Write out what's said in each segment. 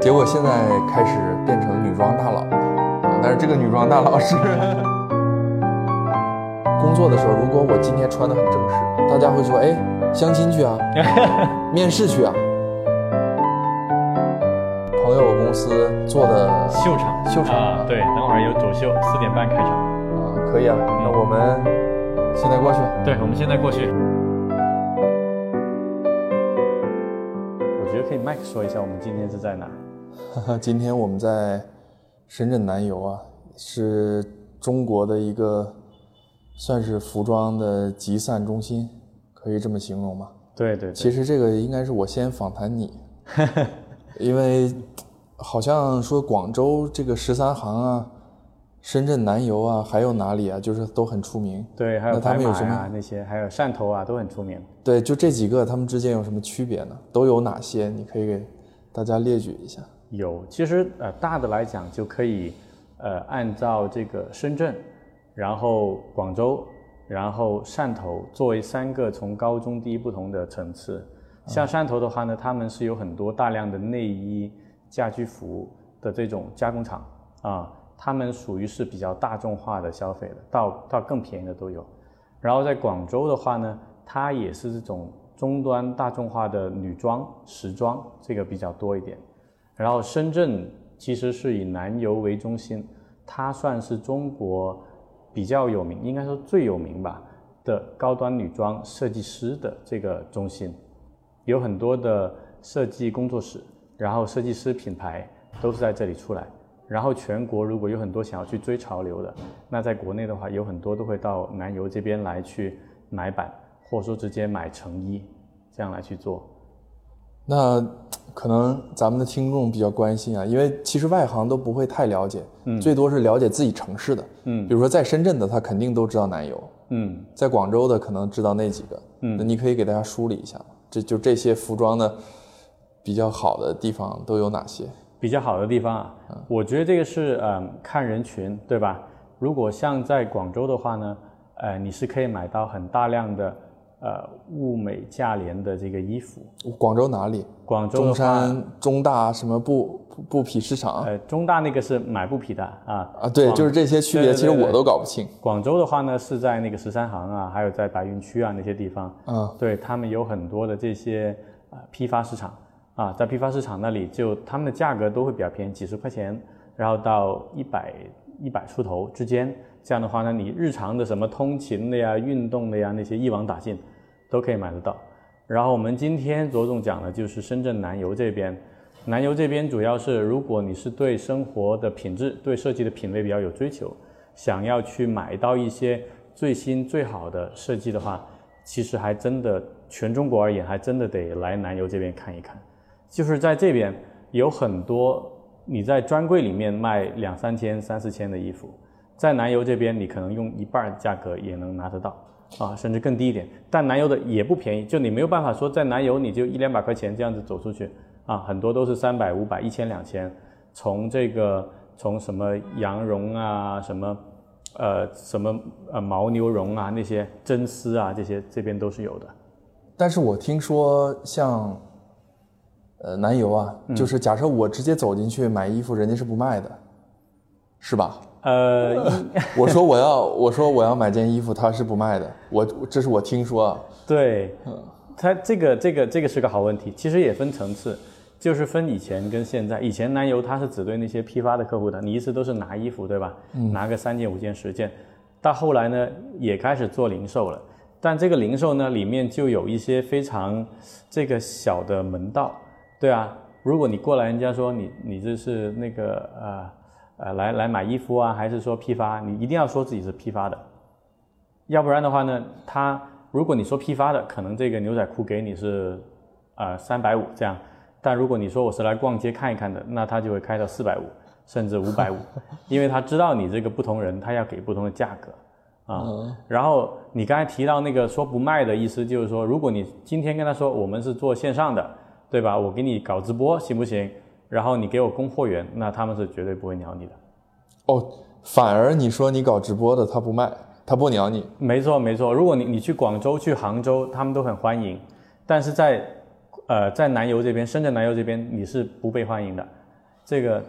结果现在开始变成女装大佬了，啊但是这个女装大佬是 工作的时候，如果我今天穿的很正式，大家会说，哎，相亲去啊，面试去啊。朋友公司做的秀场，秀场啊，对，等会儿有走秀，四点半开场。啊，可以啊，那我们现在过去。对，我们现在过去。我觉得可以麦克说一下，我们今天是在哪儿？哈哈，今天我们在深圳南邮啊，是中国的一个算是服装的集散中心，可以这么形容吗？对对对，其实这个应该是我先访谈你，因为好像说广州这个十三行啊，深圳南油啊，还有哪里啊，就是都很出名。对，还有那他们有什么啊那些，还有汕头啊，都很出名。对，就这几个，他们之间有什么区别呢？都有哪些？你可以给大家列举一下。有，其实呃大的来讲就可以，呃按照这个深圳，然后广州，然后汕头作为三个从高中低不同的层次。像汕头的话呢，他们是有很多大量的内衣、家居服的这种加工厂啊，他们属于是比较大众化的消费的，到到更便宜的都有。然后在广州的话呢，它也是这种中端大众化的女装、时装，这个比较多一点。然后深圳其实是以南油为中心，它算是中国比较有名，应该说最有名吧的高端女装设计师的这个中心，有很多的设计工作室，然后设计师品牌都是在这里出来。然后全国如果有很多想要去追潮流的，那在国内的话，有很多都会到南油这边来去买版，或者说直接买成衣，这样来去做。那可能咱们的听众比较关心啊，因为其实外行都不会太了解，嗯。最多是了解自己城市的，嗯。比如说在深圳的，他肯定都知道南油，嗯，在广州的可能知道那几个，嗯。那你可以给大家梳理一下吗？这就这些服装的比较好的地方都有哪些？比较好的地方啊，我觉得这个是嗯看人群，对吧？如果像在广州的话呢，呃，你是可以买到很大量的呃物美价廉的这个衣服。广州哪里？广州的话，山、中大什么布布布匹市场呃，中大那个是买布匹的啊。啊？对，就是这些区别，对对对其实我都搞不清。广州的话呢，是在那个十三行啊，还有在白云区啊那些地方，嗯，对他们有很多的这些呃批发市场啊，在批发市场那里就他们的价格都会比较便宜，几十块钱，然后到一百一百出头之间。这样的话呢，你日常的什么通勤的呀、运动的呀那些一网打尽，都可以买得到。然后我们今天着重讲的就是深圳南油这边，南油这边主要是如果你是对生活的品质、对设计的品味比较有追求，想要去买到一些最新最好的设计的话，其实还真的全中国而言，还真的得来南油这边看一看。就是在这边有很多你在专柜里面卖两三千、三四千的衣服，在南油这边你可能用一半儿价格也能拿得到啊，甚至更低一点。但南油的也不便宜，就你没有办法说在南油你就一两百块钱这样子走出去啊，很多都是三百、五百、一千、两千。从这个从什么羊绒啊，什么呃什么呃牦牛绒啊，那些真丝啊，这些这边都是有的。但是我听说像，呃，南油啊，嗯就是假设我直接走进去买衣服，人家是不卖的，是吧？呃，我说我要，我说我要买件衣服，他是不卖的。我这是我听说啊，对，他这个这个这个是个好问题，其实也分层次，就是分以前跟现在。以前南邮它是只对那些批发的客户的，你一直都是拿衣服，对吧？拿个三件、五件、十件。到后来呢，也开始做零售了，但这个零售呢，里面就有一些非常这个小的门道，对啊。如果你过来，人家说你你这是那个呃呃来来买衣服啊，还是说批发？你一定要说自己是批发的，要不然的话呢，他如果你说批发的，可能这个牛仔裤给你是呃三百五这样，但如果你说我是来逛街看一看的，那他就会开到四百五甚至五百五，因为他知道你这个不同人，他要给不同的价格啊。然后你刚才提到那个说不卖的意思，就是说，如果你今天跟他说我们是做线上的，对吧？我给你搞直播行不行？然后你给我供货源，那他们是绝对不会鸟你的。哦，反而你说你搞直播的，他不卖，他不鸟你。没错没错，如果你你去广州、去杭州，他们都很欢迎，但是在呃在南邮这边，深圳南邮这边你是不被欢迎的这个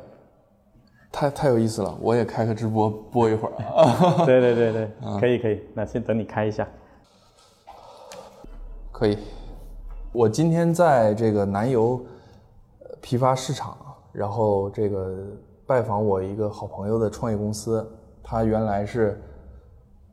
太太有意思了，我也开个直播播一会儿 啊。对对对对，可以可以，那先等你开一下。可以，我今天在这个南邮呃批发市场，然后这个拜访我一个好朋友的创业公司，他原来是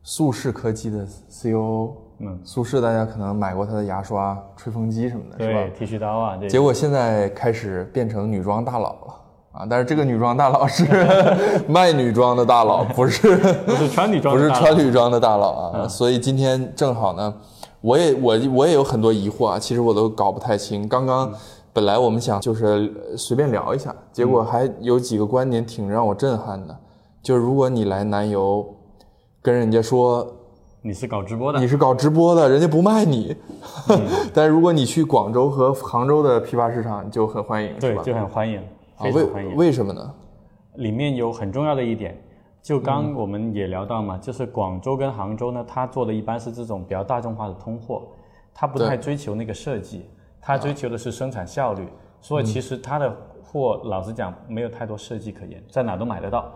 苏氏科技的 CEO，。嗯，苏氏大家可能买过他的牙刷、吹风机什么的，是吧，？剃须刀啊，这结果现在开始变成女装大佬了啊！但是这个女装大佬是 卖女装的大佬，不是 不是穿女装 不是穿女装的大佬啊。所以今天正好呢，我也我我也有很多疑惑啊，其实我都搞不太清。刚刚本来我们想就是呃随便聊一下，结果还有几个观点挺让我震撼的，就是如果你来南邮跟人家说你是搞直播的你，是搞直播的，人家不卖你。但如果你去广州和杭州的批发市场，就很欢迎，对，吧？就很欢迎，啊，为非常欢迎。为什么呢？里面有很重要的一点，就嗯刚我们也聊到嘛，就是广州跟杭州呢，它做的一般是这种比较大众化的通货，它不太追求那个设计，它追求的是生产效率，所以其实他的货老实讲没有太多设计可言，在哪都买得到。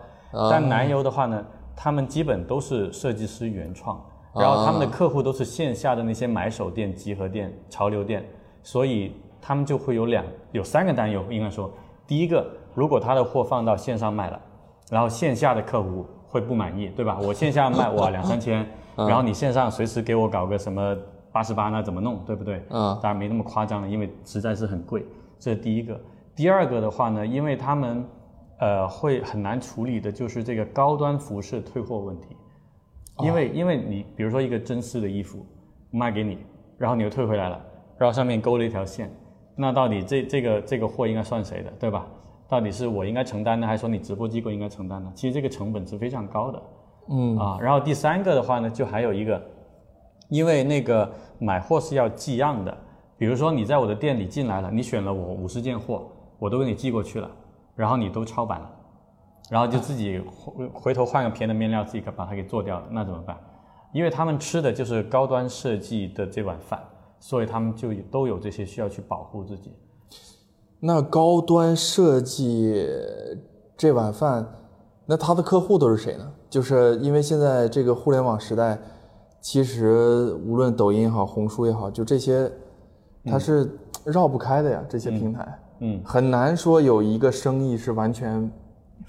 但南油的话呢，他们基本都是设计师原创，然后他们的客户都是线下的那些买手店、集合店、潮流店，所以他们就会有两有三个担忧，应该说，第一个，如果他的货放到线上卖了，然后线下的客户会不满意，对吧？我线下卖哇两三千，然后你线上随时给我搞个什么八十八，那怎么弄，对不对？嗯，当然没那么夸张了，因为实在是很贵，这是第一个。第二个的话呢，因为他们呃会很难处理的就是这个高端服饰退货问题，因为、因为你比如说一个真丝的衣服卖给你，然后你又退回来了，然后上面勾了一条线，那到底这这个这个货应该算谁的，对吧？到底是我应该承担呢，还是说你直播机构应该承担呢？其实这个成本是非常高的。嗯啊，然后第三个的话呢，就还有一个，因为那个买货是要寄样的，比如说你在我的店里进来了，你选了我五十件货，我都给你寄过去了，然后你都抄版了，然后就自己回回头换个便宜的面料，自己把它给做掉了，那怎么办？因为他们吃的就是高端设计的这碗饭，所以他们就都有这些需要去保护自己。那高端设计这碗饭，那他的客户都是谁呢？就是因为现在这个互联网时代，其实无论抖音也好，红书也好，就这些，它是绕不开的呀。这些平台，嗯，很难说有一个生意是完全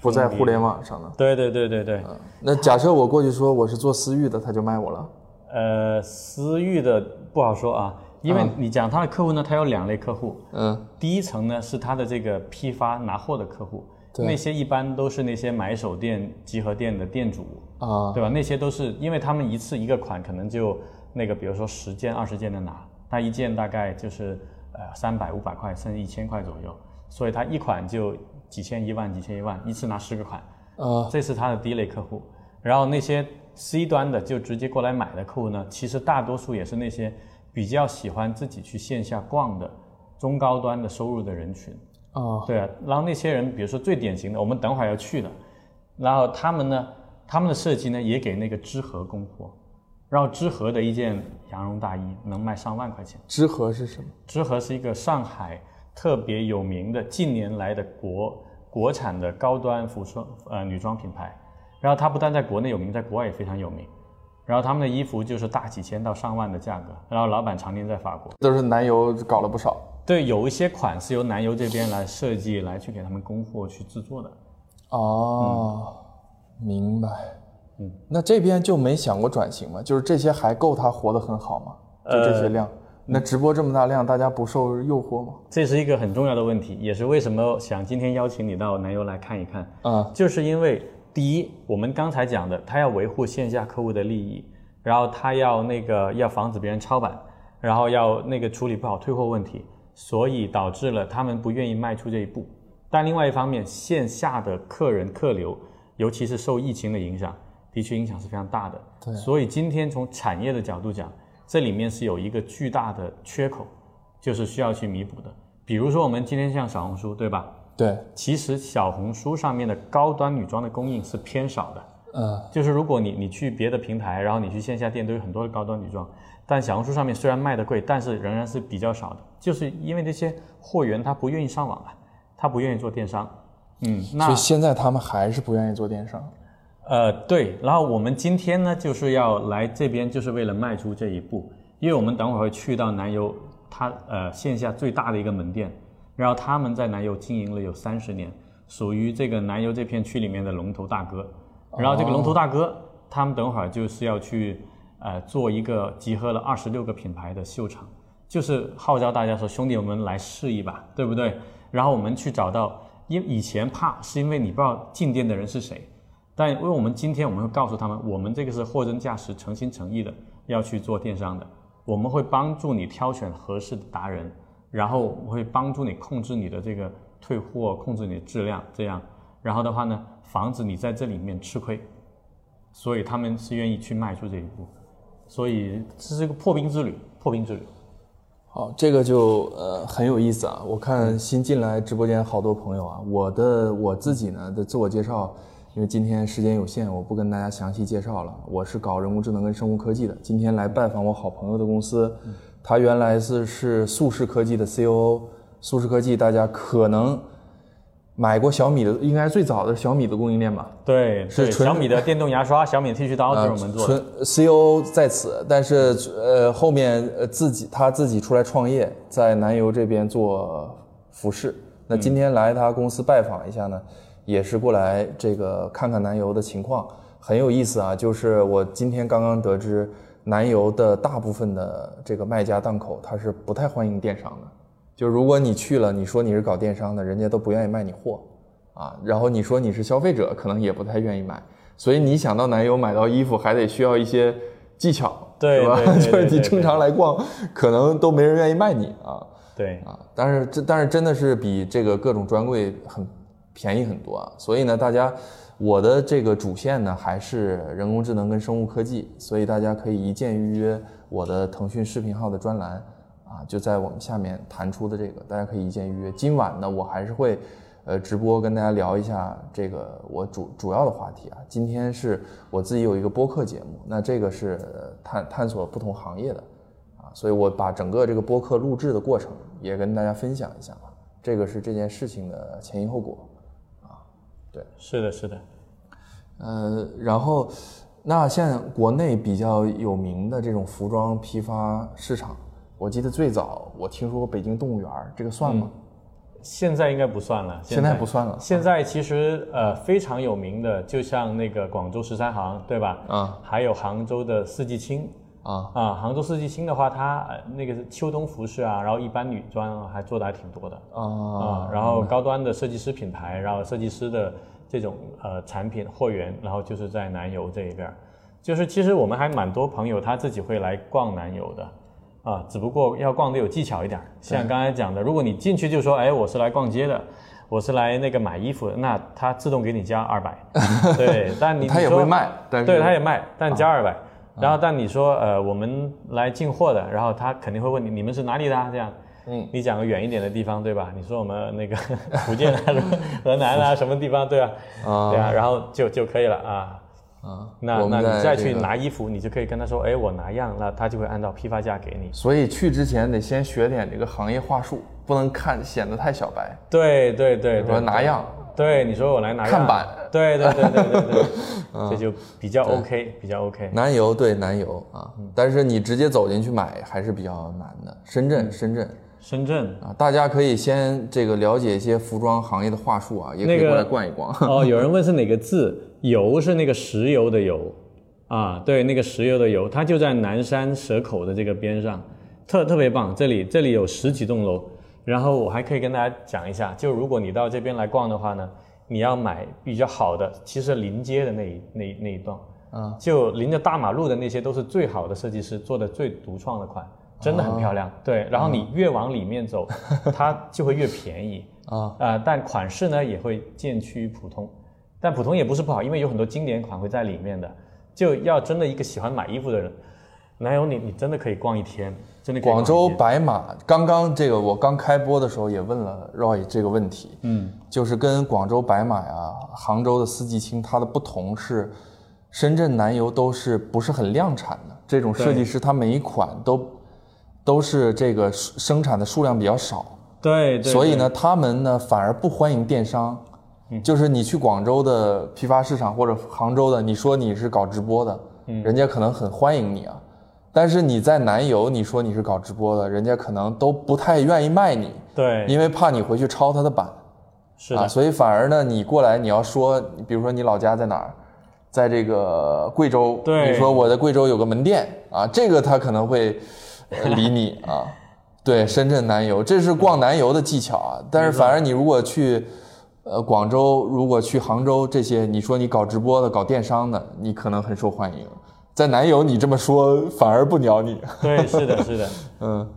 不在互联网上的。对对对对对，那假设我过去说我是做私域的，他就卖我了。呃，私域的不好说啊，因为你讲他的客户呢，他有两类客户，嗯第一层呢是他的这个批发拿货的客户，对那些一般都是那些买手店、集合店的店主，啊，对吧？那些都是因为他们一次一个款可能就那个，比如说十件、二十件的拿，他一件大概就是呃三百、五百块，甚至一千块左右，所以他一款就几千、一万、几千、一万，一次拿十个款，啊这是他的第一类客户。然后那些 C 端的就直接过来买的客户呢，其实大多数也是那些比较喜欢自己去线下逛的中高端的收入的人群。啊对啊，然后那些人，比如说最典型的，我们等会儿要去的，然后他们呢，他们的设计呢也给那个知和供货，然后知和的一件羊绒大衣能卖上万块钱。知和是什么？知和是一个上海特别有名的近年来的国国产的高端服装呃女装品牌，然后它不但在国内有名，在国外也非常有名。然后他们的衣服就是大几千到上万的价格，然后老板常年在法国。都是南邮搞了不少。对，有一些款是由南油这边来设计，来去给他们供货去制作的。哦，明白。嗯，那这边就没想过转型吗？就是这些还够他活得很好吗？就这些量，那直播这么大量，大家不受诱惑吗？这是一个很重要的问题，也是为什么想今天邀请你到南油来看一看。啊、就是因为第一，我们刚才讲的，他要维护线下客户的利益，然后他要那个要防止别人抄版，然后要那个处理不好退货问题，所以导致了他们不愿意迈出这一步。但另外一方面，线下的客人客流，尤其是受疫情的影响，的确影响是非常大的。对所以今天从产业的角度讲，这里面是有一个巨大的缺口，就是需要去弥补的。比如说我们今天像小红书，对吧？对，其实小红书上面的高端女装的供应是偏少的，嗯、就是如果你你去别的平台，然后你去线下店都有很多的高端女装，但小红书上面虽然卖的贵，但是仍然是比较少的，就是因为这些货源他不愿意上网啊，他不愿意做电商，嗯，那所那以现在他们还是不愿意做电商。呃，对，然后我们今天呢，就是要来这边，就是为了迈出这一步，因为我们等会儿会去到南油，它呃线下最大的一个门店，然后他们在南油经营了有三十年，属于这个南油这片区里面的龙头大哥。然后这个龙头大哥，他们等会儿就是要去呃做一个集合了二十六个品牌的秀场，就是号召大家说兄弟我们来试一把，对不对？然后我们去找到，因为以前怕是因为你不知道进店的人是谁。但因为我们今天我们会告诉他们，我们这个是货真价实、诚心诚意的要去做电商的，我们会帮助你挑选合适的达人，然后我会帮助你控制你的这个退货，控制你的质量，这样，然后的话呢，防止你在这里面吃亏，所以他们是愿意去迈出这一步，所以这是一个破冰之旅，破冰之旅。好，这个就呃很有意思啊！我看新进来直播间好多朋友啊，我的我自己呢的自我介绍，因为今天时间有限，我不跟大家详细介绍了。我是搞人工智能跟生物科技的，今天来拜访我好朋友的公司，他原来是是速视科技的 COO，速视科技大家可能买过小米的，应该是最早的小米的供应链吧？对，是纯小米的电动牙刷、小米剃须刀都是我们做的。纯 CEO 在此，但是呃后面呃自己他自己出来创业，在南油这边做服饰。那今天来他公司拜访一下呢，也是过来这个看看南油的情况，很有意思啊。就是我今天刚刚得知，南油的大部分的这个卖家档口，他是不太欢迎电商的。就如果你去了，你说你是搞电商的，人家都不愿意卖你货。啊，然后你说你是消费者，可能也不太愿意买，所以你想到男友买到衣服，还得需要一些技巧，对吧？就是你正常来逛，可能都没人愿意卖你啊对，啊！但是这但是真的是比这个各种专柜很便宜很多啊，所以呢，大家我的这个主线呢还是人工智能跟生物科技，所以大家可以一键预约我的腾讯视频号的专栏啊，就在我们下面弹出的这个，大家可以一键预约。今晚呢，我还是会。呃，直播跟大家聊一下这个我主主要的话题啊。今天是我自己有一个播客节目，那这个是呃探探索不同行业的啊，所以我把整个这个播客录制的过程也跟大家分享一下吧。这个是这件事情的前因后果啊，对，是的，是的。呃，然后那现在国内比较有名的这种服装批发市场，我记得最早我听说过北京动物园儿，这个算吗？现在应该不算了，现在不算了现在其实呃非常有名的，就像那个广州十三行，对吧？啊还有杭州的四季青啊啊，杭州四季青的话，它呃那个是秋冬服饰啊，然后一般女装啊还做的还挺多的啊啊，然后高端的设计师品牌，然后设计师的这种呃产品货源，然后就是在南油这一边儿，就是其实我们还蛮多朋友他自己会来逛南油的。啊，只不过要逛的有技巧一点儿。像刚才讲的，如果你进去就说，哎，我是来逛街的，我是来那个买衣服的，那他自动给你加二百。对，但你他也会卖对，他也卖，但加二百。然后，但你说，呃，我们来进货的，然后他肯定会问你，你们是哪里的、啊？这样，嗯，你讲个远一点的地方，对吧？你说我们那个 福建啊，什 么河南啊，什么地方，对啊，啊对啊，然后就就可以了啊。啊，那那你再去拿衣服，你就可以跟他说，哎，我拿样，那他就会按照批发价给你。所以去之前得先学点这个行业话术，不能看显得太小白。对对对比如说对，拿样，对，你说我来拿样看板，对对对对对对，这就比较 OK，比较 OK。南油对南油啊，但是你直接走进去买还是比较难的。深圳，深圳深圳啊，大家可以先这个了解一些服装行业的话术啊，也可以过来逛一逛。哦，有人问是哪个字？油是那个石油的油。啊，对，那个石油的油，它就在南山蛇口的这个边上，特特别棒。这里这里有十几栋楼，然后我还可以跟大家讲一下，就如果你到这边来逛的话呢，你要买比较好的，其实临街的那一那一那一段，啊，就临着大马路的那些都是最好的设计师做的最独创的款，真的很漂亮。对，然后你越往里面走，它就会越便宜。啊。啊、但款式呢也会渐趋于普通，但普通也不是不好，因为有很多经典款会在里面的。就要真的一个喜欢买衣服的人，南邮你你真的可以逛一天，真的可以广州白马，刚刚这个我刚开播的时候也问了 Roy 这个问题，嗯，就是跟广州白马呀、杭州的四季青，它的不同是，深圳南邮都是不是很量产的这种设计师，他每一款都都是这个生产的数量比较少，对对，对所以呢，他们呢反而不欢迎电商，就是你去广州的批发市场或者杭州的，你说你是搞直播的，人家可能很欢迎你啊。但是你在南邮，你说你是搞直播的，人家可能都不太愿意卖你，对，因为怕你回去抄他的版啊，是啊，所以反而呢，你过来你要说，比如说你老家在哪儿，在这个贵州，对你说我在贵州有个门店啊，这个他可能会呃 理你啊。对，深圳南邮，这是逛南邮的技巧啊。但是反而你如果去呃广州，如果去杭州这些，你说你搞直播的、搞电商的，你可能很受欢迎。在南邮你这么说反而不鸟你，对，是的，是的。嗯，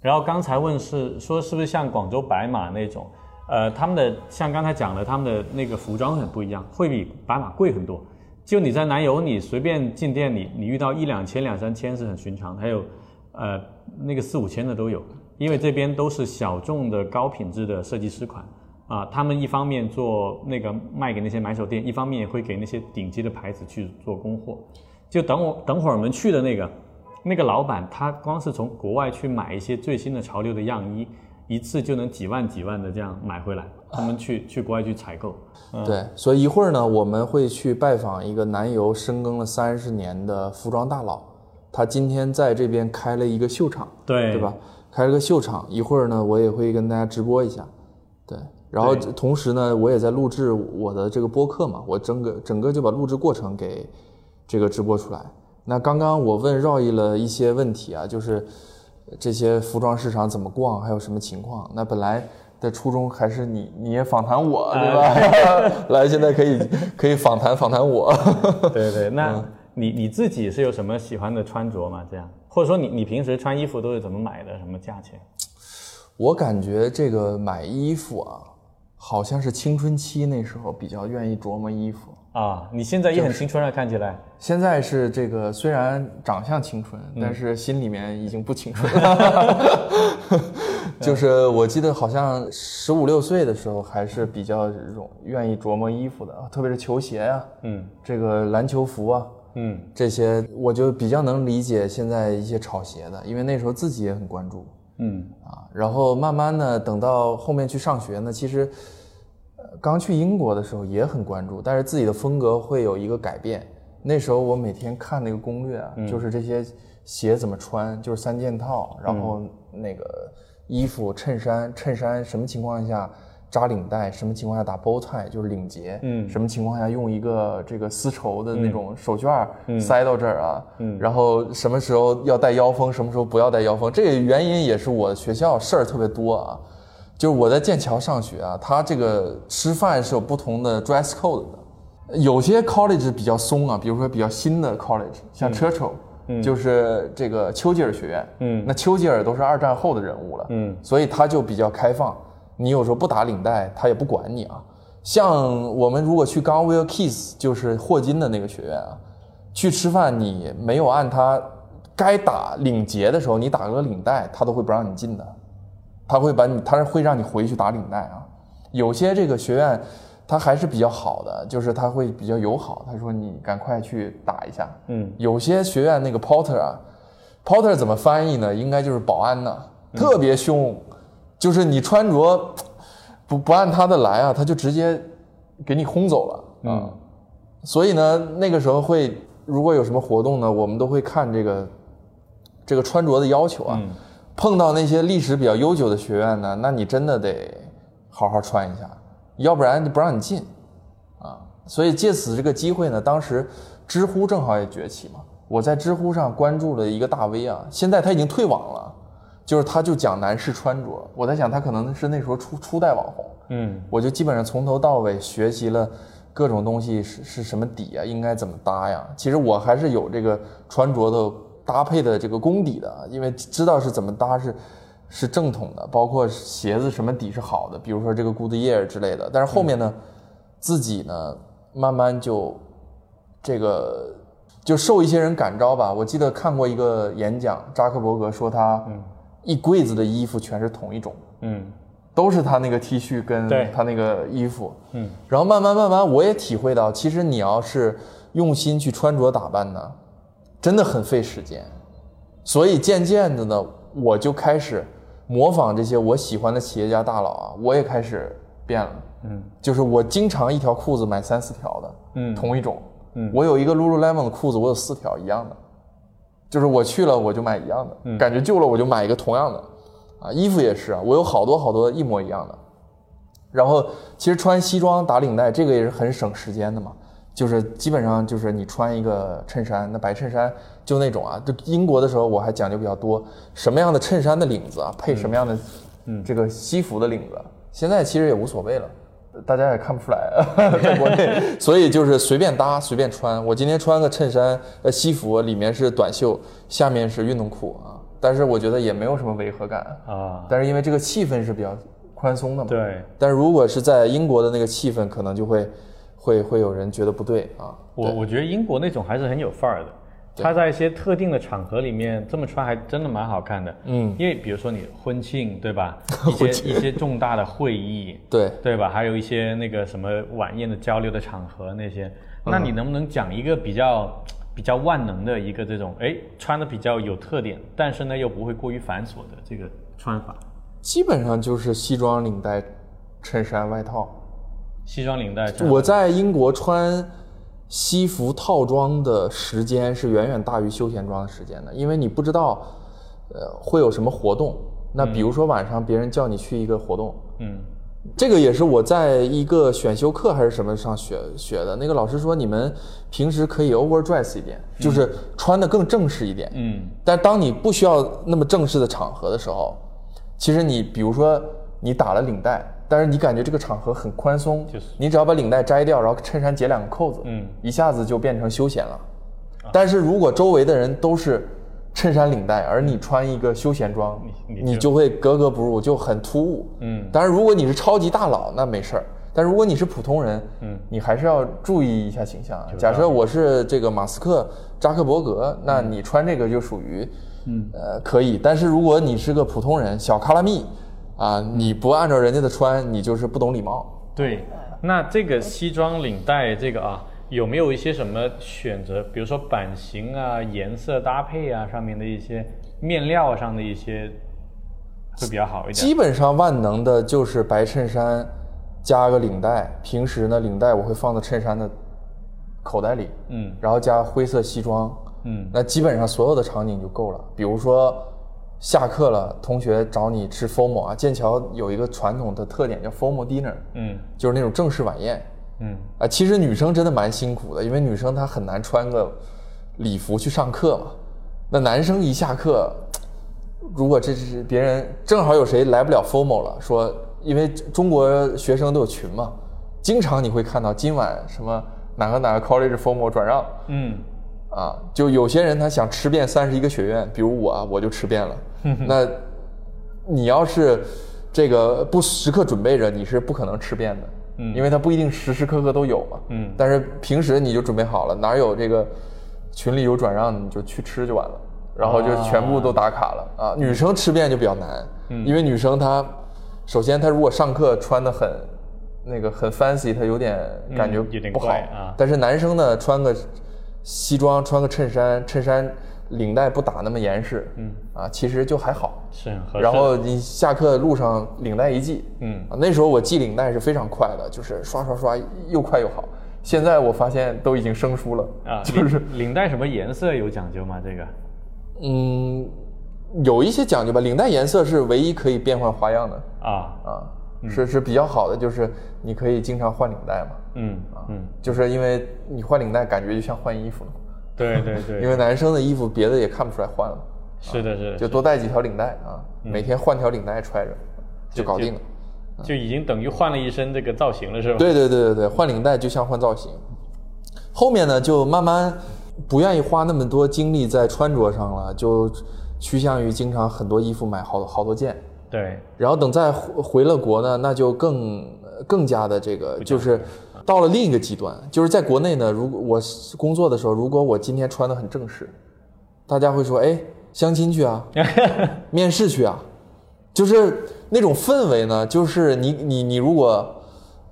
然后刚才问是说是不是像广州白马那种，呃，他们的像刚才讲的，他们的那个服装很不一样，会比白马贵很多。就你在南邮，你随便进店里，你遇到一两千、两三千是很寻常，还有呃那个四五千的都有，因为这边都是小众的高品质的设计师款啊，他们一方面做那个卖给那些买手店，一方面也会给那些顶级的牌子去做供货。就等我等会儿我们去的那个那个老板，他光是从国外去买一些最新的潮流的样衣，一次就能几万几万的这样买回来。他们去去国外去采购，对，所以一会儿呢，我们会去拜访一个南油深耕了三十年的服装大佬，他今天在这边开了一个秀场，对对吧？开了个秀场，一会儿呢，我也会跟大家直播一下，对。然后同时呢，我也在录制我的这个播客嘛，我整个整个就把录制过程给这个直播出来。那刚刚我问绕毅了一些问题啊，就是这些服装市场怎么逛，还有什么情况？那本来的初衷还是你你也访谈我，对吧？来，现在可以可以访谈访谈我。对对，那你你自己是有什么喜欢的穿着吗？这样，或者说你你平时穿衣服都是怎么买的？什么价钱？我感觉这个买衣服啊，好像是青春期那时候比较愿意琢磨衣服。啊，你现在也很青春啊，看起来。现在是这个，虽然长相青春，但是心里面已经不青春了。就是我记得好像十五六岁的时候，还是比较这种愿意琢磨衣服的，特别是球鞋啊、嗯这个篮球服啊，嗯这些我就比较能理解现在一些炒鞋的，因为那时候自己也很关注嗯啊。然后慢慢的等到后面去上学呢，其实呃刚去英国的时候也很关注，但是自己的风格会有一个改变。那时候我每天看那个攻略啊，就是这些鞋怎么穿，就是三件套，然后那个衣服、衬衫，衬衫什么情况下扎领带，什么情况下打 bow tie，就是领结，嗯。什么情况下用一个这个丝绸的那种手绢儿塞到这儿啊，嗯。然后什么时候要带腰封，什么时候不要带腰封，这个原因也是我学校事儿特别多啊。就是我在剑桥上学啊，它这个吃饭是有不同的 dress code 的，有些 college 比较松啊，比如说比较新的 college，像 Churchill，、就是这个丘吉尔学院，嗯。那丘吉尔都是二战后的人物了，嗯。所以他就比较开放，你有时候不打领带，他也不管你啊。像我们如果去 g o n w i l l Kiss，就是霍金的那个学院啊，去吃饭你没有按他该打领结的时候，你打个领带，他都会不让你进的。他会把你，他会让你回去打领带啊。有些这个学院，他还是比较好的，就是他会比较友好。他说你赶快去打一下。嗯有些学院那个 porter 啊，porter 怎么翻译呢？应该就是保安呢，特别凶，就是你穿着不不按他的来啊，他就直接给你轰走了。啊嗯所以呢，那个时候会如果有什么活动呢，我们都会看这个这个穿着的要求啊。嗯碰到那些历史比较悠久的学院呢，那你真的得好好穿一下，要不然就不让你进啊。所以借此这个机会呢，当时知乎正好也崛起嘛，我在知乎上关注了一个大 V 啊，现在他已经退网了，就是他就讲男士穿着，我在想他可能是那时候初初代网红，嗯我就基本上从头到尾学习了各种东西是是什么底啊，应该怎么搭呀。其实我还是有这个穿着的搭配的这个功底的，因为知道是怎么搭是是正统的，包括鞋子什么底是好的，比如说这个 Goodyear 之类的。但是后面呢，自己呢慢慢就这个就受一些人感召吧。我记得看过一个演讲，扎克伯格说他一柜子的衣服全是同一种。嗯。都是他那个 T 恤跟对。他那个衣服，嗯，然后慢慢慢慢我也体会到，其实你要是用心去穿着打扮呢，真的很费时间，所以渐渐的呢，我就开始模仿这些我喜欢的企业家大佬啊，我也开始变了，嗯，就是我经常一条裤子买三四条的，嗯。同一种，嗯，我有一个 Lululemon 的裤子，我有四条一样的，就是我去了我就买一样的，感觉旧了我就买一个同样的，啊，衣服也是啊，我有好多好多一模一样的，然后其实穿西装打领带这个也是很省时间的嘛，就是基本上就是你穿一个衬衫，那白衬衫就那种啊，就英国的时候我还讲究比较多，什么样的衬衫的领子啊，配什么样的，嗯，这个西服的领子，现在其实也无所谓了。大家也看不出来，在国内，所以就是随便搭随便穿。我今天穿个衬衫，呃，西服里面是短袖，下面是运动裤啊，但是我觉得也没有什么违和感啊。但是因为这个气氛是比较宽松的嘛，对。但是如果是在英国的那个气氛，可能就会会会有人觉得不对啊。我我觉得英国那种还是很有范儿的。他在一些特定的场合里面这么穿还真的蛮好看的，嗯，因为比如说你婚庆对吧，一些一些重大的会议，对。对吧，还有一些那个什么晚宴的交流的场合那些，那你能不能讲一个比较比较万能的一个这种，哎，穿的比较有特点，但是呢又不会过于繁琐的这个穿法？基本上就是西装领带、衬衫外套。西装领带，我在英国穿。西服套装的时间是远远大于休闲装的时间的，因为你不知道，呃，会有什么活动。那比如说晚上别人叫你去一个活动，嗯，这个也是我在一个选修课还是什么上学学的。那个老师说，你们平时可以 overdress 一点，就是穿的更正式一点，嗯。但当你不需要那么正式的场合的时候，其实你比如说你打了领带。但是你感觉这个场合很宽松，就是你只要把领带摘掉，然后衬衫解两个扣子，嗯，一下子就变成休闲了。但是如果周围的人都是衬衫领带，而你穿一个休闲装，你就会格格不入，就很突兀。嗯，当然如果你是超级大佬，那没事儿。但如果你是普通人，嗯，你还是要注意一下形象。假设我是这个马斯克、扎克伯格，那你穿这个就属于，嗯，呃，可以。但是如果你是个普通人，小卡拉蜜。啊！你不按照人家的穿，你就是不懂礼貌。对，那这个西装领带这个啊，有没有一些什么选择？比如说版型啊、颜色搭配啊，上面的一些面料上的一些会比较好一点。基本上万能的就是白衬衫加个领带，平时呢领带我会放在衬衫的口袋里，嗯，然后加灰色西装，嗯，那基本上所有的场景就够了。比如说。下课了，同学找你吃 formal 啊。剑桥有一个传统的特点叫 formal dinner，嗯，就是那种正式晚宴，嗯啊，其实女生真的蛮辛苦的，因为女生她很难穿个礼服去上课嘛。那男生一下课，如果这是别人正好有谁来不了 formal 了，说因为中国学生都有群嘛，经常你会看到今晚什么哪个哪个 college formal 转让，嗯。啊，就有些人他想吃遍三十一个学院，比如我啊，我就吃遍了。那，你要是这个不时刻准备着，你是不可能吃遍的。嗯，因为它不一定时时刻刻都有嘛。嗯，但是平时你就准备好了，哪有这个群里有转让，你就去吃就完了，然后就全部都打卡了啊。女生吃遍就比较难，因为女生她首先她如果上课穿的很那个很 fancy，她有点感觉不好啊。但是男生呢，穿个。西装穿个衬衫，衬衫领带不打那么严实，嗯啊，其实就还好，是。然后你下课路上领带一系，嗯啊，那时候我系领带是非常快的，就是刷刷刷又快又好。现在我发现都已经生疏了啊，就是领带什么颜色有讲究吗？这个，嗯，有一些讲究吧。领带颜色是唯一可以变换花样的啊啊。是是比较好的，就是你可以经常换领带嘛。嗯啊，嗯，就是因为你换领带，感觉就像换衣服了。对对对。因为男生的衣服别的也看不出来换了。是的，是的。就多带几条领带啊，每天换条领带揣着，就搞定了。就已经等于换了一身这个造型了，是吧？对对对对对，换领带就像换造型。后面呢，就慢慢不愿意花那么多精力在穿着上了，就趋向于经常很多衣服买好好多件。对，然后等再回了国呢，那就更更加的这个，就是到了另一个极端，就是在国内呢，如果我工作的时候，如果我今天穿的很正式，大家会说，哎，相亲去啊，面试去啊，就是那种氛围呢，就是你你你如果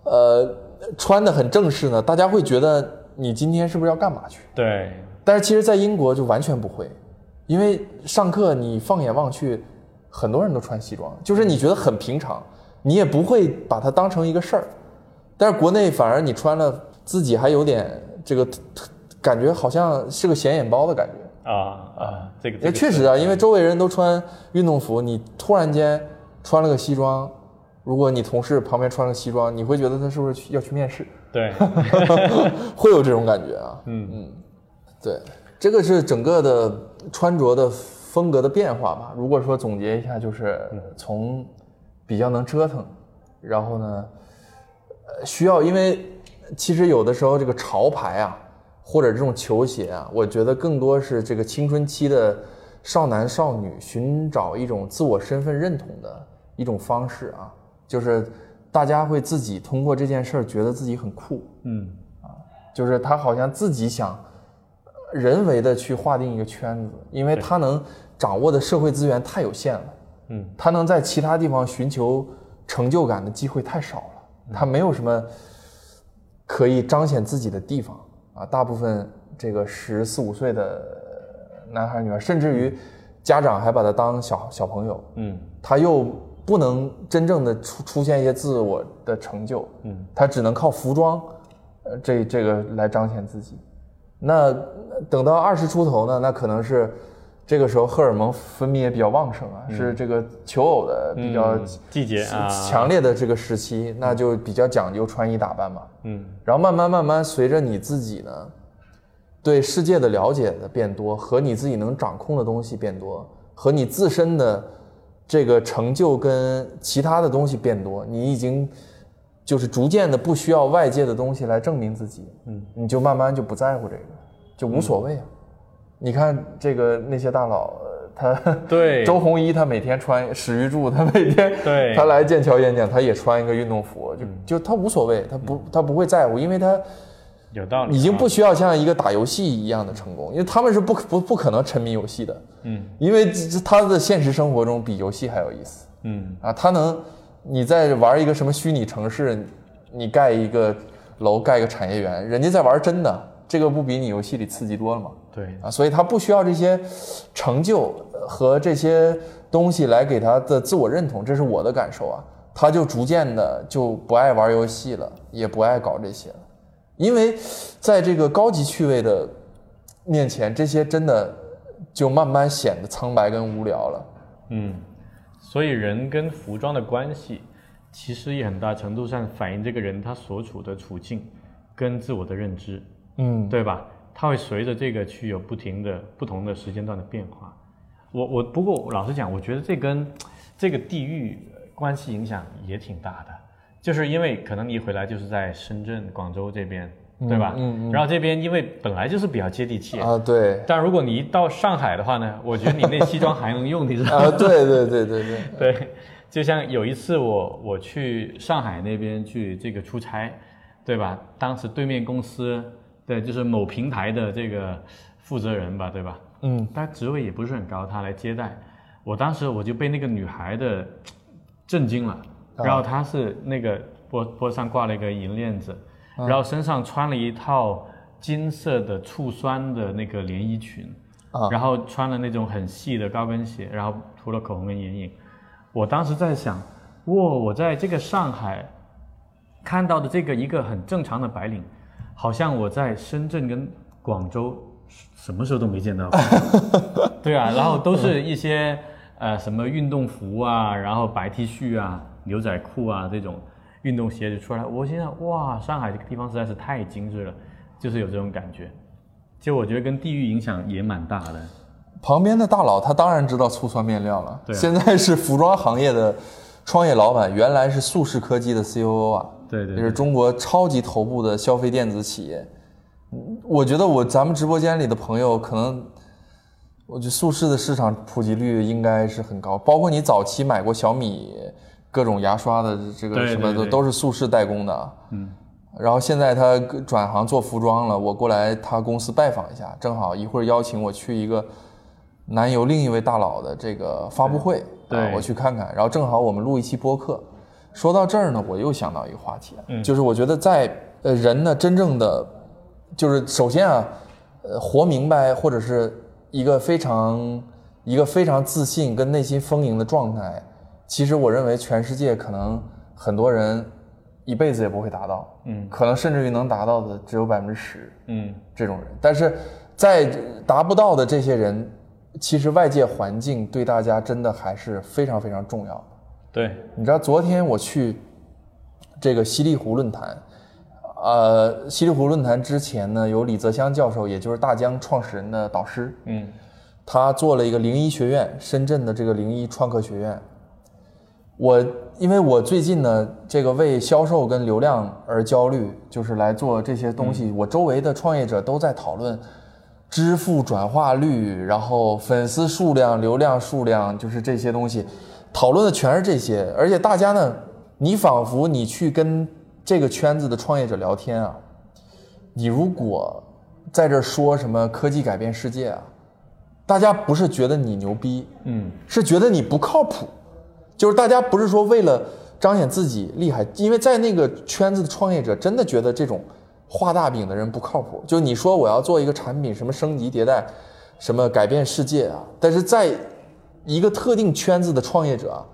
呃穿的很正式呢，大家会觉得你今天是不是要干嘛去？对，但是其实，在英国就完全不会，因为上课你放眼望去。很多人都穿西装，就是你觉得很平常，你也不会把它当成一个事儿，但是国内反而你穿了自己还有点这个感觉，好像是个显眼包的感觉。啊啊，这个也确实啊，因为周围人都穿运动服，你突然间穿了个西装，如果你同事旁边穿了个西装，你会觉得他是不是去要去面试？对，会有这种感觉啊。嗯嗯，对，这个是整个的穿着的风格的变化吧。如果说总结一下，就是从比较能折腾，然后呢，呃，需要，因为其实有的时候这个潮牌啊，或者这种球鞋啊，我觉得更多是这个青春期的少男少女寻找一种自我身份认同的一种方式啊，就是大家会自己通过这件事儿觉得自己很酷，嗯啊就是他好像自己想呃人为的去划定一个圈子，因为他能掌握的社会资源太有限了，嗯。他能在其他地方寻求成就感的机会太少了，他没有什么可以彰显自己的地方啊。大部分这个十四五岁的男孩女孩，甚至于家长还把他当小小朋友，嗯他又不能真正的出出现一些自我的成就，嗯，他只能靠服装，呃，这这个来彰显自己。那等到二十出头呢，那可能是这个时候荷尔蒙分泌也比较旺盛啊，是这个求偶的比较嗯季节啊，强烈的这个时期，那就比较讲究穿衣打扮嘛。嗯然后慢慢慢慢随着你自己呢，对世界的了解的变多，和你自己能掌控的东西变多，和你自身的这个成就跟其他的东西变多，你已经就是逐渐的不需要外界的东西来证明自己，嗯，你就慢慢就不在乎这个，就无所谓啊。你看这个那些大佬，呃他 对 周鸿祎他每天穿史玉柱，他每天对他来剑桥演讲，他也穿一个运动服，就就他无所谓，他不他不会在乎，因为他有道理，已经不需要像一个打游戏一样的成功，因为他们是不不不可能沉迷游戏的，嗯因为他的现实生活中比游戏还有意思嗯啊，他能你在玩一个什么虚拟城市，你盖一个楼盖一个产业园，人家在玩真的，这个不比你游戏里刺激多了吗？对啊，所以他不需要这些成就和这些东西来给他的自我认同，这是我的感受啊。他就逐渐的就不爱玩游戏了，也不爱搞这些了，因为在这个高级趣味的面前，这些真的就慢慢显得苍白跟无聊了。嗯，所以人跟服装的关系，其实也很大程度上反映这个人他所处的处境跟自我的认知，嗯，对吧？它会随着这个去有不停的不同的时间段的变化。我我不过老实讲，我觉得这跟这个地域关系影响也挺大的，就是因为可能你一回来就是在深圳、广州这边，对吧？嗯然后这边因为本来就是比较接地气，啊，对，但如果你一到上海的话呢，我觉得你那西装还能用，你知道吗？啊，对对对对对，对，就像有一次我我去上海那边去这个出差，对吧？当时对面公司对就是某平台的这个负责人吧，对吧？嗯，他职位也不是很高，他来接待我，当时我就被那个女孩的震惊了。啊然后她是那个脖脖子上挂了一个银链子，啊然后身上穿了一套金色的醋酸的那个连衣裙，啊然后穿了那种很细的高跟鞋，然后涂了口红跟眼影。我当时在想，哇，我在这个上海看到的这个一个很正常的白领，好像我在深圳跟广州什么时候都没见到过。对啊，然后都是一些呃什么运动服啊，然后白 T 恤啊、牛仔裤啊这种运动鞋就出来。我现在哇，上海这个地方实在是太精致了，就是有这种感觉。就我觉得跟地域影响也蛮大的。旁边的大佬他当然知道醋酸面料了，对啊现在是服装行业的创业老板，原来是素世科技的 COO 啊，对对就是中国超级头部的消费电子企业。嗯我觉得我咱们直播间里的朋友可能，我觉得素世的市场普及率应该是很高，包括你早期买过小米各种牙刷的这个什么的都是素世代工的啊。嗯。然后现在他转行做服装了，我过来他公司拜访一下，正好一会儿邀请我去一个南邮另一位大佬的这个发布会，对啊，我去看看。然后正好我们录一期播客，说到这儿呢，我又想到一个话题嗯，就是我觉得在呃人呢真正的就是首先啊，呃活明白或者是一个非常一个非常自信跟内心丰盈的状态，其实我认为全世界可能很多人一辈子也不会达到，嗯可能甚至于能达到的只有百分之十嗯这种人。但是在达不到的这些人，其实外界环境对大家真的还是非常非常重要的。对，你知道昨天我去这个西丽湖论坛，呃，西丽湖论坛之前呢，有李泽湘教授，也就是大疆创始人的导师，嗯他做了一个零一学院，深圳的这个零一创客学院。我因为我最近呢，这个为销售跟流量而焦虑，就是来做这些东西。我周围的创业者都在讨论支付转化率，然后粉丝数量、流量数量，就是这些东西，讨论的全是这些。而且大家呢，你仿佛你去跟这个圈子的创业者聊天啊，你如果在这儿说什么科技改变世界啊，大家不是觉得你牛逼，嗯是觉得你不靠谱，就是大家不是说为了彰显自己厉害，因为在那个圈子的创业者真的觉得这种画大饼的人不靠谱。就你说我要做一个产品，什么升级迭代，什么改变世界啊，但是在一个特定圈子的创业者啊，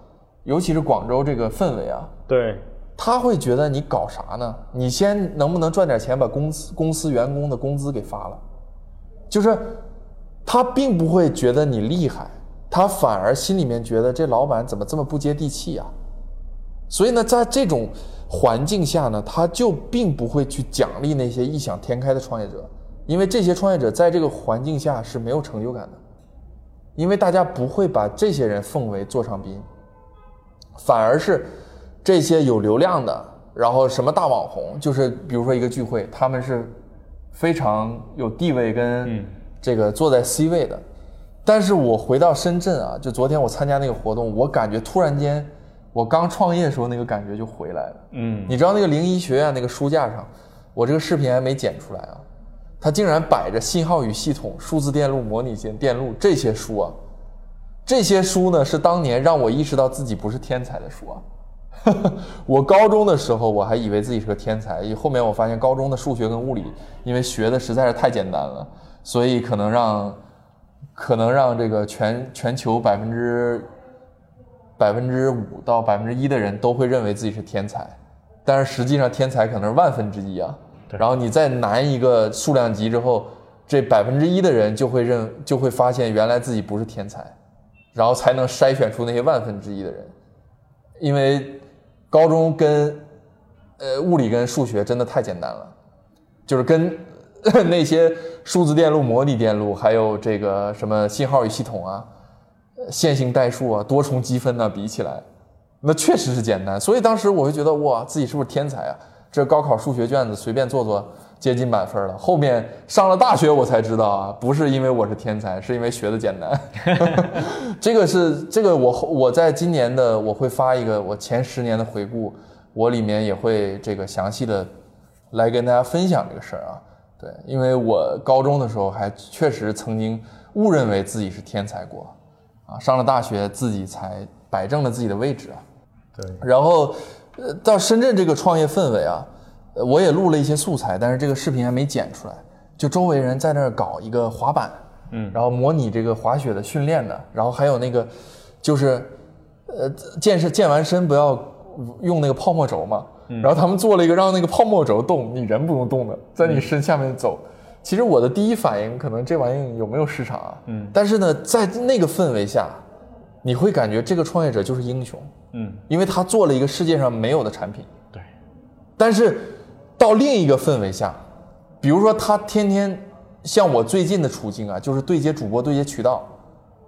尤其是广州这个氛围啊，对，他会觉得你搞啥呢？你先能不能赚点钱，把公司公司员工的工资给发了？就是他并不会觉得你厉害，他反而心里面觉得这老板怎么这么不接地气啊、所以呢，在这种环境下呢，他就并不会去奖励那些异想天开的创业者，因为这些创业者在这个环境下是没有成就感的，因为大家不会把这些人奉为座上宾，反而是这些有流量的，然后什么大网红，就是比如说一个聚会，他们是非常有地位跟嗯这个坐在 C 位的。但是我回到深圳啊，就昨天我参加那个活动，我感觉突然间，我刚创业的时候那个感觉就回来了。嗯你知道那个零一学院那个书架上，我这个视频还没剪出来啊，它竟然摆着信号与系统、数字电路、模拟线电路这些书啊，这些书呢是当年让我意识到自己不是天才的书啊。我高中的时候我还以为自己是个天才，后面我发现高中的数学跟物理，因为学的实在是太简单了，所以可能让可能让这个全全球百分之百分之五到百分之一的人都会认为自己是天才，但是实际上天才可能是万分之一啊。然后你再难一个数量级之后，这百分之一的人就会认就会发现原来自己不是天才，然后才能筛选出那些万分之一的人。因为高中跟呃物理跟数学真的太简单了，就是跟 那些数字电路、模拟电路，还有这个什么信号与系统啊、线性代数啊、多重积分呐、比起来，那确实是简单。所以当时我就觉得哇，自己是不是天才啊？这高考数学卷子随便做做接近满分了。后面上了大学我才知道啊，不是因为我是天才，是因为学的简单。这个是这个我我在今年的我会发一个我前十年的回顾，我里面也会这个详细的来跟大家分享这个事儿啊。对，因为我高中的时候还确实曾经误认为自己是天才过，啊，上了大学自己才摆正了自己的位置啊。对，然后，呃，到深圳这个创业氛围啊，呃我也录了一些素材，但是这个视频还没剪出来。就周围人在那儿搞一个滑板，嗯然后模拟这个滑雪的训练的，然后还有那个，就是，呃，健身健完身不要用那个泡沫轴嘛，然后他们做了一个让那个泡沫轴动，你人不用动的，在你身下面走。其实我的第一反应可能这玩意有没有市场啊？嗯，但是呢，在那个氛围下，你会感觉这个创业者就是英雄。嗯因为他做了一个世界上没有的产品。对，但是到另一个氛围下，比如说他天天像我最近的处境啊，就是对接主播、对接渠道，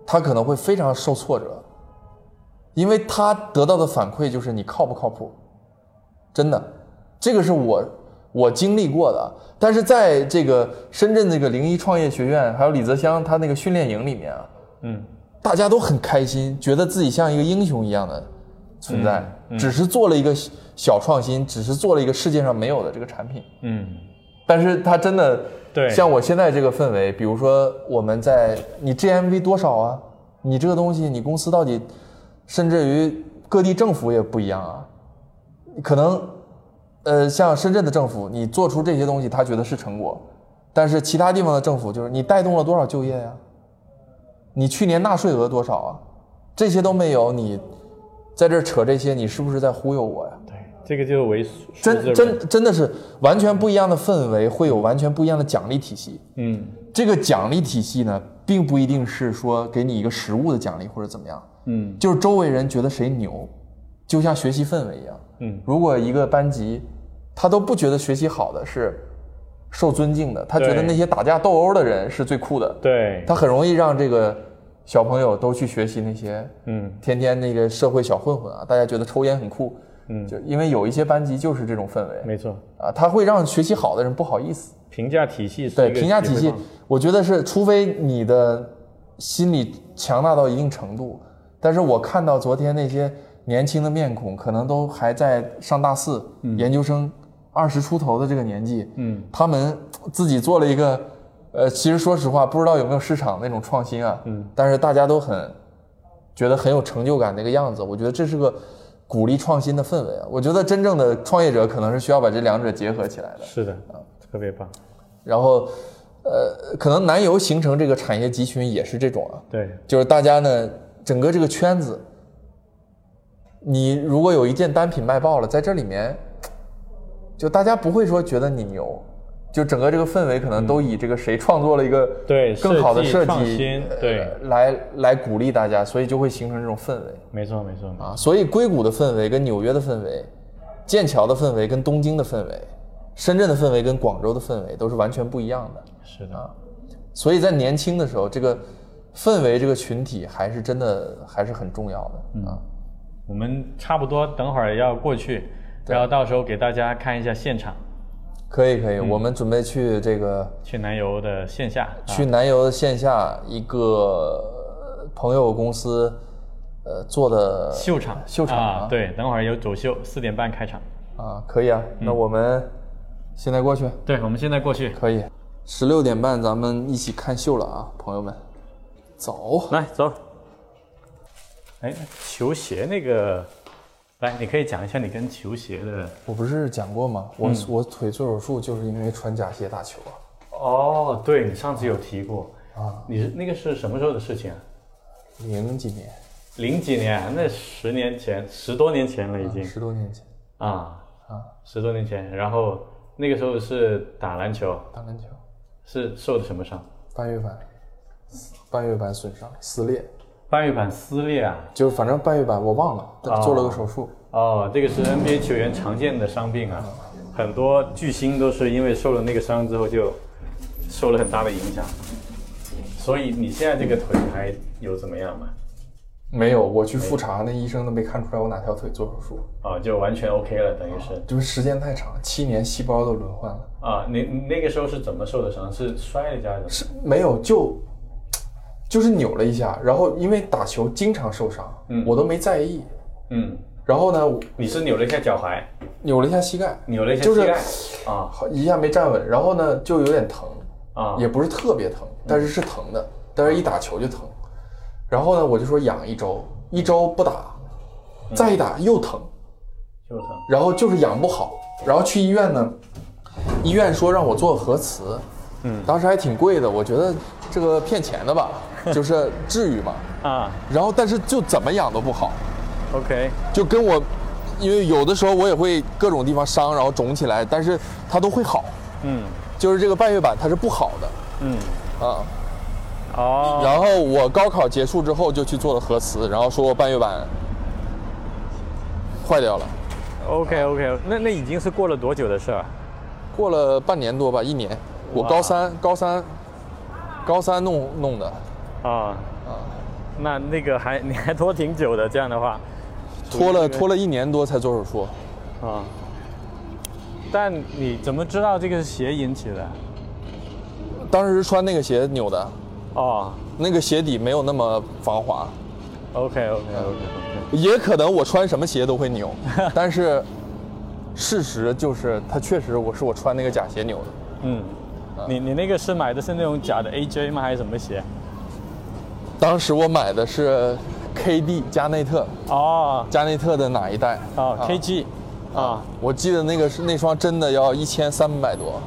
他可能会非常受挫折，因为他得到的反馈就是你靠不靠谱，真的，这个是我我经历过的。但是在这个深圳那个零一创业学院，还有李泽湘他那个训练营里面啊，嗯大家都很开心，觉得自己像一个英雄一样的存在，只是做了一个小小创新，只是做了一个世界上没有的这个产品。嗯但是它真的，对像我现在这个氛围，比如说我们在你 GMV 多少啊？你这个东西，你公司到底，甚至于各地政府也不一样啊。可能，呃，像深圳的政府，你做出这些东西，他觉得是成果，但是其他地方的政府就是你带动了多少就业呀、你去年纳税额多少啊？这些都没有，你在这儿扯这些，你是不是在忽悠我呀？对，这个就是为真真真的是完全不一样的氛围，会有完全不一样的奖励体系。嗯这个奖励体系呢，并不一定是说给你一个实物的奖励或者怎么样，嗯就是周围人觉得谁牛，就像学习氛围一样。嗯，如果一个班级他都不觉得学习好的是受尊敬的，他觉得那些打架斗殴的人是最酷的，对，他很容易让这个小朋友都去学习那些嗯。天天那个社会小混混啊，大家觉得抽烟很酷，嗯，就因为有一些班级就是这种氛围没错，啊，他会让学习好的人不好意思。评价体系是对评价体系我觉得是，除非你的心理强大到一定程度，但是我看到昨天那些年轻的面孔，可能都还在上大四，研究生二十出头的这个年纪，嗯。他们自己做了一个，呃，其实说实话，不知道有没有市场那种创新啊，嗯，但是大家都很觉得很有成就感那个样子，我觉得这是个鼓励创新的氛围啊。我觉得真正的创业者可能是需要把这两者结合起来的。是的啊，特别棒，然后，呃，可能南油形成这个产业集群也是这种啊，对，就是大家呢，整个这个圈子，你如果有一件单品卖爆了，在这里面，就大家不会说觉得你牛，就整个这个氛围可能都以这个谁创作了一个对更好的设设计新，对呃来来鼓励大家，所以就会形成这种氛围没错没错，啊。所以硅谷的氛围跟纽约的氛围，剑桥的氛围跟东京的氛围，深圳的氛围跟广州的氛围都是完全不一样的。是的，啊所以在年轻的时候，这个氛围、这个群体还是真的还是很重要的啊。我们差不多等会儿要过去，然后到时候给大家看一下现场，可以可以，我们准备去这个去南邮的线下，啊。去南邮的线下一个呃朋友公司呃做的秀场，秀场啊，对，等会儿有走秀，四点半开场，啊，可以啊。那我们现在过去。对，我们现在过去，可以，十六点半咱们一起看秀了啊，朋友们，走。来走。哎，球鞋那个，来，你可以讲一下你跟球鞋的。我不是讲过吗？我、我腿做手术就是因为穿假鞋打球啊。哦，对你上次有提过啊，你是那个是什么时候的事情啊？零几年，零几年，那十年前，十多年前了已经十多年前啊啊，十多年前。然后那个时候是打篮球，打篮球。是受的什么伤？半月板，半月板损伤撕裂，半月板撕裂啊！就反正半月板我忘了，但做了个手术。哦，这个是 NBA 球员常见的伤病啊，很多巨星都是因为受了那个伤之后就受了很大的影响。所以你现在这个腿还有怎么样吗？没有，我去复查，那医生都没看出来我哪条腿做手术，啊，就完全 OK 了，等于是就是时间太长，七年细胞都轮换了。啊，你你那个时候是怎么受的伤？是摔了一下还是怎么？是没有，就就是扭了一下，然后因为打球经常受伤，嗯。我都没在意。嗯，然后呢，你是扭了一下脚踝，扭了一下膝盖，扭了一下就是膝盖啊。好一下没站稳，然后呢就有点疼，啊，也不是特别疼，但是是疼的，但是一打球就疼。然后呢，我就说养一周，一周不打，再一打又疼，又疼。然后就是养不好，然后去医院呢，医院说让我做核磁，嗯，当时还挺贵的，我觉得这个骗钱的吧，就是至于吗？啊。然后但是就怎么养都不好，，OK，就跟我，因为有的时候我也会各种地方伤，然后肿起来，但是它都会好，嗯。就是这个半月板它是不好的。嗯，啊。哦，然后我高考结束之后就去做了核磁，然后说我半月板坏掉了，OK OK，那那已经是过了多久的事儿？过了半年多吧，一年。我高三高三高三弄弄的，啊啊，那那个还 你还拖挺久的，这样的话拖了拖了一年多才做手术。啊。但你怎么知道这个是鞋引起的？当时穿那个鞋扭的，哦那个鞋底没有那么防滑，，OK OK OK 也可能我穿什么鞋都会扭，但是事实就是它确实我是我穿那个假鞋扭的。嗯，你你那个是买的是那种假的 AJ 吗？还是什么鞋？当时我买的是 KD 加内特，哦。加内特的哪一代？哦，KG 啊我记得那个是那双真的要一千三百多。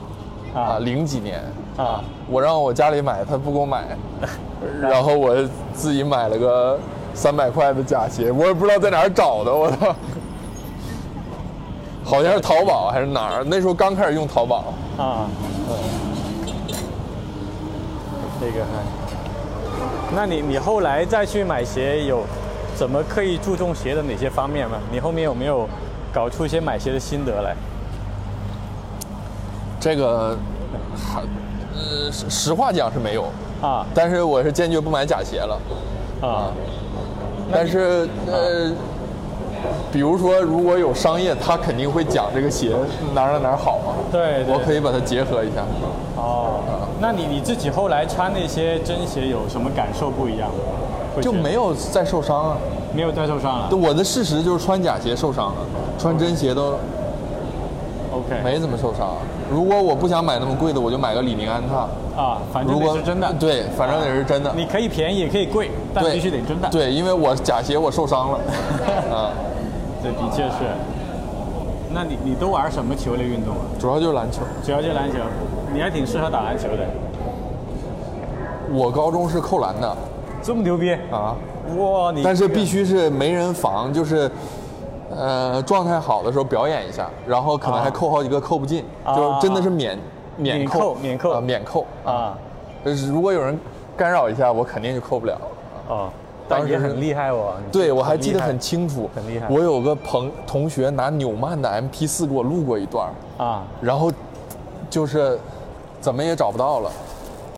啊，啊零几年。啊。我让我家里买，他不给我买，然后。我自己买了个三百块的假鞋，我也不知道在哪儿找的，我操！好像是淘宝还是哪儿？那时候刚开始用淘宝。啊，这个还，那你你后来再去买鞋有怎么刻意注重鞋的哪些方面吗？你后面有没有搞出一些买鞋的心得来？这个还呃实实话讲是没有，啊但是我是坚决不买假鞋了。啊但是呃，比如说如果有商业，他肯定会讲这个鞋哪儿哪儿好嘛。对对我可以把它结合一下。哦，那你你自己后来穿那些真鞋有什么感受不一样就没有再受伤啊。没有再受伤了。我的事实就是穿假鞋受伤了，穿真鞋都 OK，没怎么受伤。如果我不想买那么贵的，我就买个李宁安踏。啊，反正如果得是真的。对，反正得是真的。你可以便宜也可以贵，但必须得真的。对，因为我假鞋我受伤了。啊，这的确是。那你你都玩什么球类运动啊？主要就是篮球。主要就篮球，你还挺适合打篮球的。我高中是扣篮的这么牛逼啊，哇！你但是必须是没人防，就是。呃，状态好的时候表演一下，然后可能还啊扣好几个扣不进，啊就真的是免免免扣扣免扣啊免扣啊就是如果有人干扰一下，我肯定就扣不了。啊，当时很厉害哦。对，我还记得很清楚，很厉害我有个朋同学拿纽曼的 MP 四给我录过一段，啊然后就是怎么也找不到了，